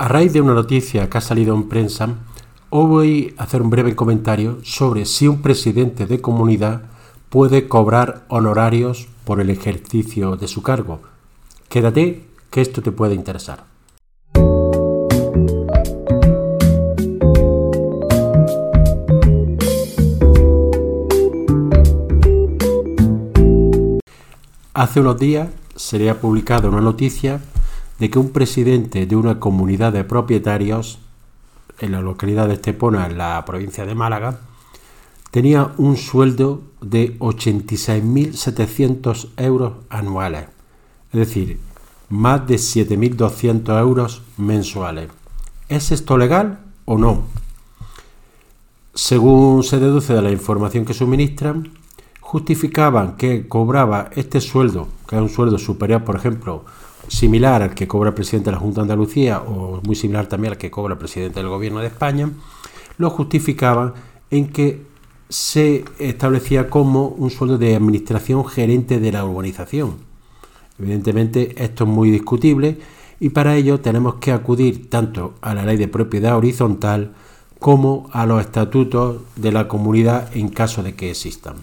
A raíz de una noticia que ha salido en prensa, hoy voy a hacer un breve comentario sobre si un presidente de comunidad puede cobrar honorarios por el ejercicio de su cargo. Quédate, que esto te puede interesar. Hace unos días se ha publicado una noticia de que un presidente de una comunidad de propietarios en la localidad de Estepona, en la provincia de Málaga, tenía un sueldo de 86.700 euros anuales, es decir, más de 7.200 euros mensuales. ¿Es esto legal o no? Según se deduce de la información que suministran, justificaban que cobraba este sueldo, que es un sueldo superior, por ejemplo, similar al que cobra el presidente de la Junta de Andalucía o muy similar también al que cobra el presidente del Gobierno de España, lo justificaban en que se establecía como un sueldo de administración gerente de la urbanización. Evidentemente esto es muy discutible y para ello tenemos que acudir tanto a la ley de propiedad horizontal como a los estatutos de la comunidad en caso de que existan.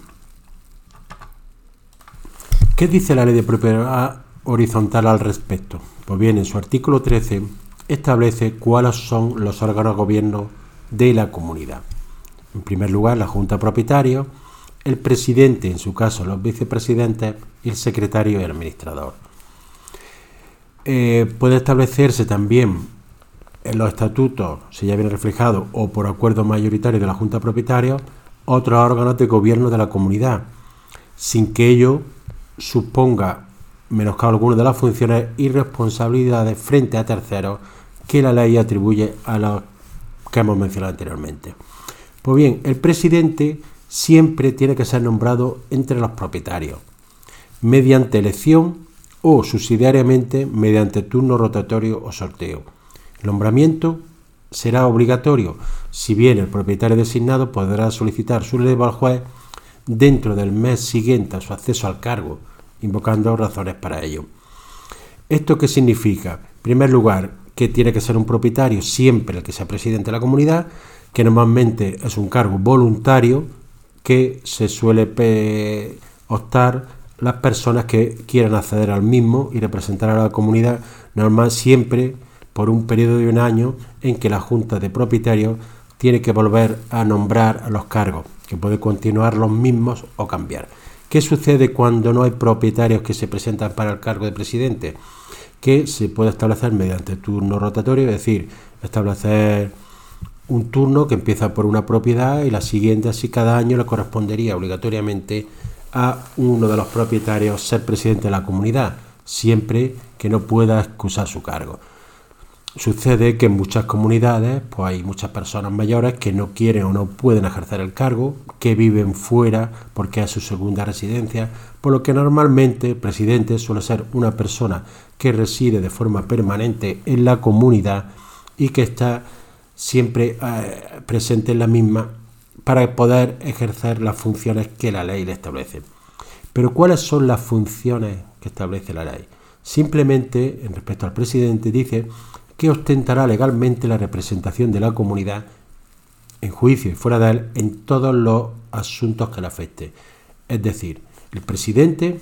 ¿Qué dice la ley de propiedad horizontal al respecto? Pues bien, en su artículo 13 establece cuáles son los órganos de gobierno de la comunidad. En primer lugar, la Junta Propietaria, el presidente, en su caso los vicepresidentes, y el secretario y el administrador. Eh, puede establecerse también en los estatutos, si ya viene reflejado, o por acuerdo mayoritario de la Junta Propietaria, otros órganos de gobierno de la comunidad, sin que ello suponga menoscabo de las funciones y responsabilidades frente a terceros que la ley atribuye a los que hemos mencionado anteriormente. Pues bien, el presidente siempre tiene que ser nombrado entre los propietarios, mediante elección o subsidiariamente mediante turno rotatorio o sorteo. El nombramiento será obligatorio, si bien el propietario designado podrá solicitar su relevo al juez dentro del mes siguiente a su acceso al cargo, invocando razones para ello. ¿Esto qué significa? En primer lugar, que tiene que ser un propietario siempre el que sea presidente de la comunidad, que normalmente es un cargo voluntario que se suele optar las personas que quieran acceder al mismo y representar a la comunidad normal siempre por un periodo de un año en que la Junta de Propietarios tiene que volver a nombrar a los cargos, que puede continuar los mismos o cambiar. ¿Qué sucede cuando no hay propietarios que se presentan para el cargo de presidente? Que se puede establecer mediante turno rotatorio, es decir, establecer un turno que empieza por una propiedad y la siguiente, así cada año le correspondería obligatoriamente a uno de los propietarios ser presidente de la comunidad, siempre que no pueda excusar su cargo. Sucede que en muchas comunidades pues hay muchas personas mayores que no quieren o no pueden ejercer el cargo, que viven fuera porque es su segunda residencia, por lo que normalmente el presidente suele ser una persona que reside de forma permanente en la comunidad y que está siempre eh, presente en la misma para poder ejercer las funciones que la ley le establece. Pero ¿cuáles son las funciones que establece la ley? Simplemente, en respecto al presidente, dice que ostentará legalmente la representación de la comunidad en juicio y fuera de él en todos los asuntos que le afecte. Es decir, el presidente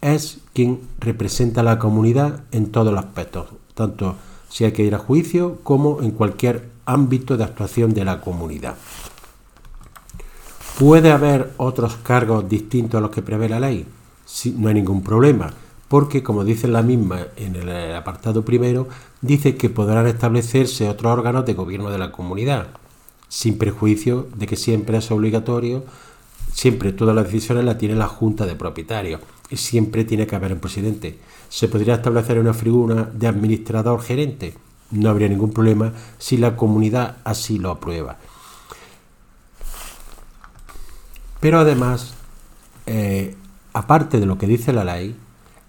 es quien representa a la comunidad en todos los aspectos, tanto si hay que ir a juicio como en cualquier ámbito de actuación de la comunidad. ¿Puede haber otros cargos distintos a los que prevé la ley? Sí, no hay ningún problema porque, como dice la misma en el apartado primero, dice que podrán establecerse otros órganos de gobierno de la comunidad, sin prejuicio de que siempre es obligatorio, siempre todas las decisiones las tiene la Junta de Propietarios y siempre tiene que haber un presidente. ¿Se podría establecer una figura de administrador gerente? No habría ningún problema si la comunidad así lo aprueba. Pero además, eh, aparte de lo que dice la ley,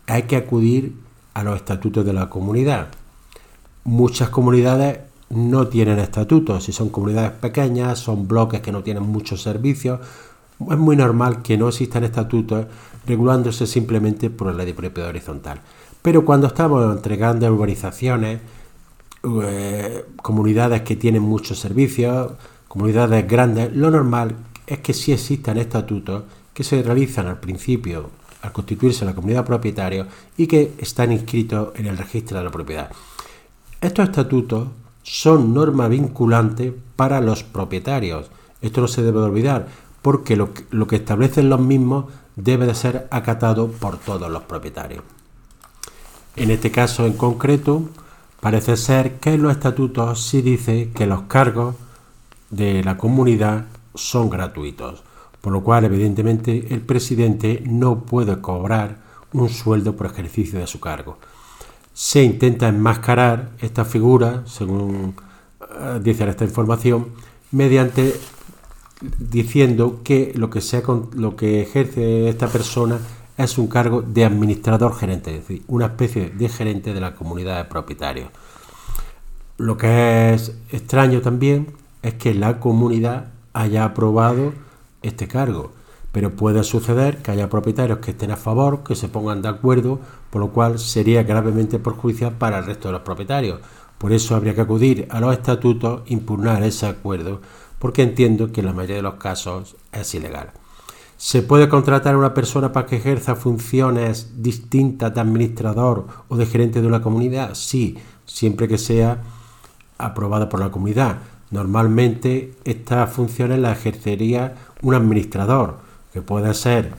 hay que acudir a los estatutos de la comunidad. Muchas comunidades no tienen estatutos, si son comunidades pequeñas, son bloques que no tienen muchos servicios, es muy normal que no existan estatutos regulándose simplemente por la ley de propiedad horizontal. Pero cuando estamos entregando urbanizaciones, eh, comunidades que tienen muchos servicios, comunidades grandes, lo normal es que sí existan estatutos que se realizan al principio, al constituirse la comunidad propietaria y que están inscritos en el registro de la propiedad. Estos estatutos son norma vinculante para los propietarios. Esto no se debe olvidar, porque lo que, lo que establecen los mismos debe de ser acatado por todos los propietarios. En este caso en concreto, parece ser que en los estatutos sí dice que los cargos de la comunidad son gratuitos, por lo cual evidentemente el presidente no puede cobrar un sueldo por ejercicio de su cargo. Se intenta enmascarar esta figura, según eh, dice esta información, mediante diciendo que lo que, lo que ejerce esta persona es un cargo de administrador gerente, es decir, una especie de gerente de la comunidad de propietarios. Lo que es extraño también es que la comunidad haya aprobado este cargo, pero puede suceder que haya propietarios que estén a favor, que se pongan de acuerdo, por lo cual sería gravemente perjudicial para el resto de los propietarios. Por eso habría que acudir a los estatutos, impugnar ese acuerdo, porque entiendo que en la mayoría de los casos es ilegal. ¿Se puede contratar a una persona para que ejerza funciones distintas de administrador o de gerente de una comunidad? Sí, siempre que sea aprobada por la comunidad. Normalmente estas funciones las ejercería un administrador, que puede ser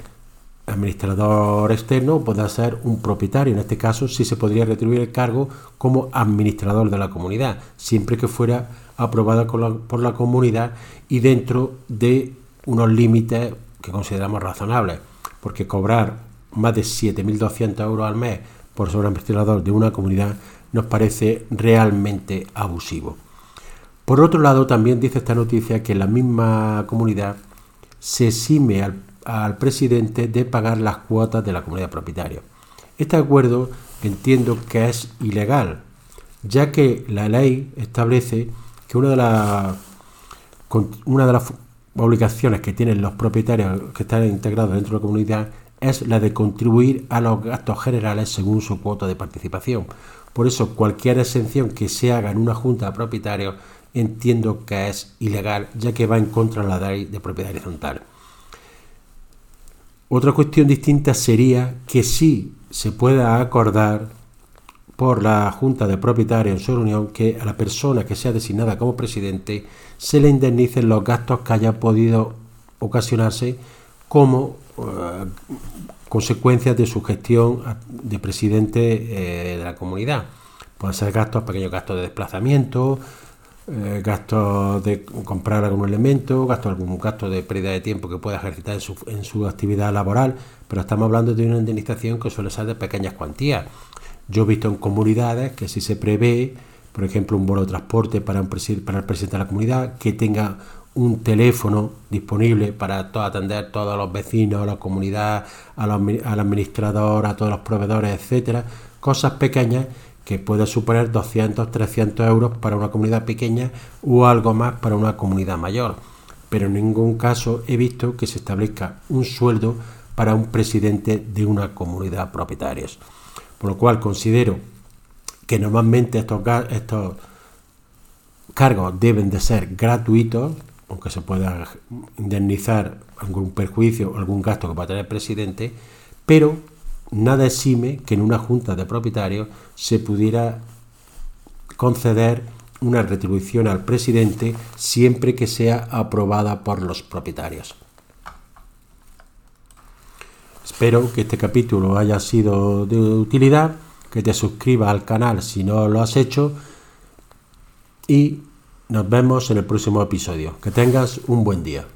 administrador externo puede ser un propietario. En este caso sí se podría retribuir el cargo como administrador de la comunidad, siempre que fuera aprobada por la comunidad y dentro de unos límites que consideramos razonables, porque cobrar más de 7.200 euros al mes por ser administrador de una comunidad nos parece realmente abusivo. Por otro lado, también dice esta noticia que la misma comunidad se exime al, presidente de pagar las cuotas de la comunidad propietaria. Este acuerdo entiendo que es ilegal, ya que la ley establece que una de las una de las obligaciones que tienen los propietarios que están integrados dentro de la comunidad es la de contribuir a los gastos generales según su cuota de participación. Por eso cualquier exención que se haga en una junta de propietarios entiendo que es ilegal ya que va en contra de la ley de propiedad horizontal. Otra cuestión distinta sería que sí se pueda acordar por la Junta de Propietarios en su reunión que a la persona que sea designada como presidente se le indemnicen los gastos que haya podido ocasionarse como eh, consecuencia de su gestión de presidente eh, de la comunidad. Pueden ser gastos, pequeños gastos de desplazamiento, eh, gastos de comprar algún elemento, gastos, algún gasto de pérdida de tiempo que pueda ejercitar en su, en su actividad laboral, pero estamos hablando de una indemnización que suele ser de pequeñas cuantías. Yo he visto en comunidades que si se prevé, por ejemplo, un vuelo de transporte para, un para el presidente de la comunidad, que tenga un teléfono disponible para atender a todos los vecinos, a la comunidad, al administrador, a todos los proveedores, etcétera, cosas pequeñas que puede suponer 200, 300 euros para una comunidad pequeña o algo más para una comunidad mayor. Pero en ningún caso he visto que se establezca un sueldo para un presidente de una comunidad propietarios. Por lo cual considero que normalmente estos, estos cargos deben de ser gratuitos, aunque se pueda indemnizar algún perjuicio o algún gasto que pueda tener el presidente, pero nada exime que en una junta de propietarios se pudiera conceder una retribución al presidente siempre que sea aprobada por los propietarios. Espero que este capítulo haya sido de utilidad, que te suscribas al canal si no lo has hecho y nos vemos en el próximo episodio. Que tengas un buen día.